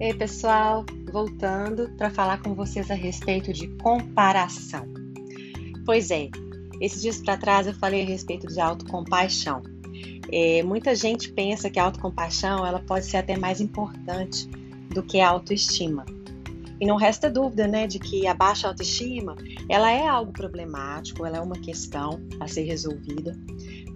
Ei, pessoal, voltando para falar com vocês a respeito de comparação. Pois é, esses dias para trás eu falei a respeito de autocompaixão. É, muita gente pensa que a autocompaixão ela pode ser até mais importante do que a autoestima. E não resta dúvida, né, de que a baixa autoestima, ela é algo problemático, ela é uma questão a ser resolvida.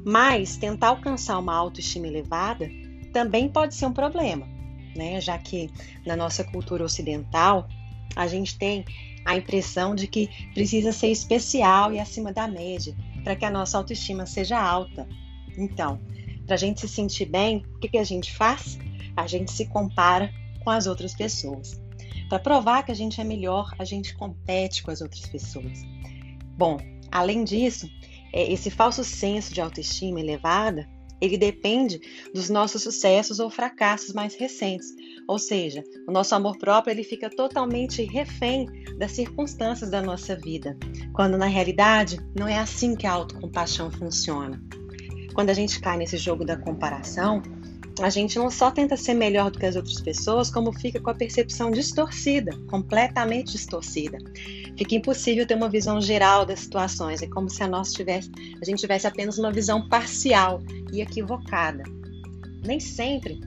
Mas tentar alcançar uma autoestima elevada também pode ser um problema né? Já que na nossa cultura ocidental a gente tem a impressão de que precisa ser especial e acima da média para que a nossa autoestima seja alta. Então, para a gente se sentir bem, o que, que a gente faz? A gente se compara com as outras pessoas. Para provar que a gente é melhor, a gente compete com as outras pessoas. Bom, além disso, é, esse falso senso de autoestima elevada ele depende dos nossos sucessos ou fracassos mais recentes. Ou seja, o nosso amor próprio ele fica totalmente refém das circunstâncias da nossa vida, quando na realidade não é assim que a autocompaixão funciona. Quando a gente cai nesse jogo da comparação, a gente não só tenta ser melhor do que as outras pessoas, como fica com a percepção distorcida, completamente distorcida. Fica impossível ter uma visão geral das situações, é como se a nossa tivesse, a gente tivesse apenas uma visão parcial e equivocada. Nem sempre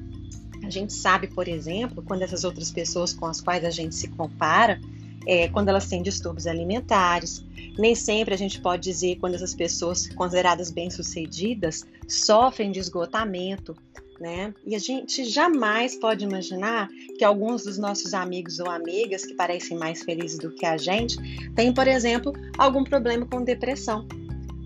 a gente sabe, por exemplo, quando essas outras pessoas com as quais a gente se compara, é, quando elas têm distúrbios alimentares. Nem sempre a gente pode dizer quando essas pessoas consideradas bem-sucedidas sofrem de esgotamento né? E a gente jamais pode imaginar que alguns dos nossos amigos ou amigas que parecem mais felizes do que a gente têm, por exemplo, algum problema com depressão.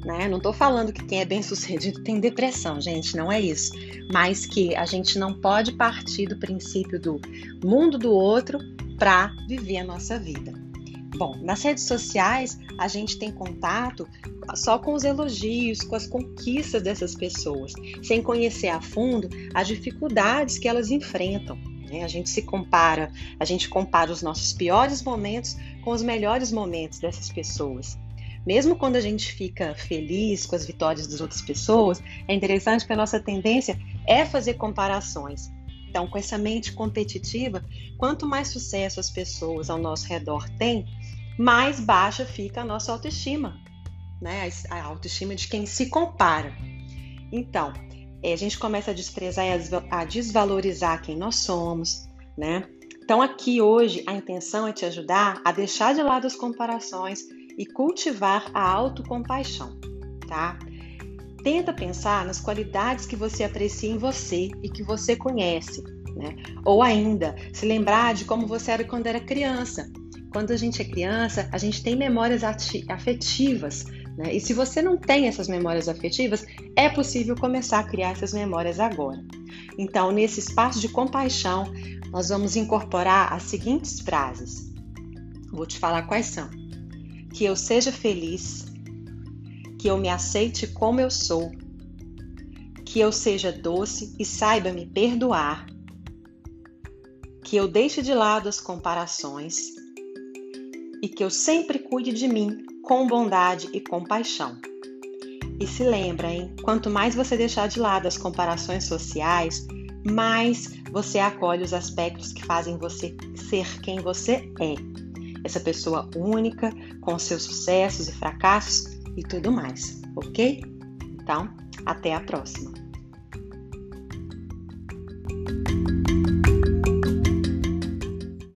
Né? Não estou falando que quem é bem sucedido tem depressão, gente, não é isso. Mas que a gente não pode partir do princípio do mundo do outro para viver a nossa vida. Bom, nas redes sociais a gente tem contato só com os elogios, com as conquistas dessas pessoas, sem conhecer a fundo as dificuldades que elas enfrentam. Né? A gente se compara, a gente compara os nossos piores momentos com os melhores momentos dessas pessoas. Mesmo quando a gente fica feliz com as vitórias das outras pessoas, é interessante que a nossa tendência é fazer comparações. Então, com essa mente competitiva, quanto mais sucesso as pessoas ao nosso redor têm, mais baixa fica a nossa autoestima, né? A autoestima de quem se compara. Então, é, a gente começa a desprezar e a desvalorizar quem nós somos, né? Então, aqui hoje a intenção é te ajudar a deixar de lado as comparações e cultivar a autocompaixão, tá? Tenta pensar nas qualidades que você aprecia em você e que você conhece, né? Ou ainda, se lembrar de como você era quando era criança quando a gente é criança, a gente tem memórias afetivas. Né? E se você não tem essas memórias afetivas, é possível começar a criar essas memórias agora. Então, nesse espaço de compaixão, nós vamos incorporar as seguintes frases. Vou te falar quais são. Que eu seja feliz, que eu me aceite como eu sou, que eu seja doce e saiba me perdoar, que eu deixe de lado as comparações e que eu sempre cuide de mim com bondade e compaixão. E se lembra, hein? Quanto mais você deixar de lado as comparações sociais, mais você acolhe os aspectos que fazem você ser quem você é. Essa pessoa única, com seus sucessos e fracassos e tudo mais, ok? Então, até a próxima!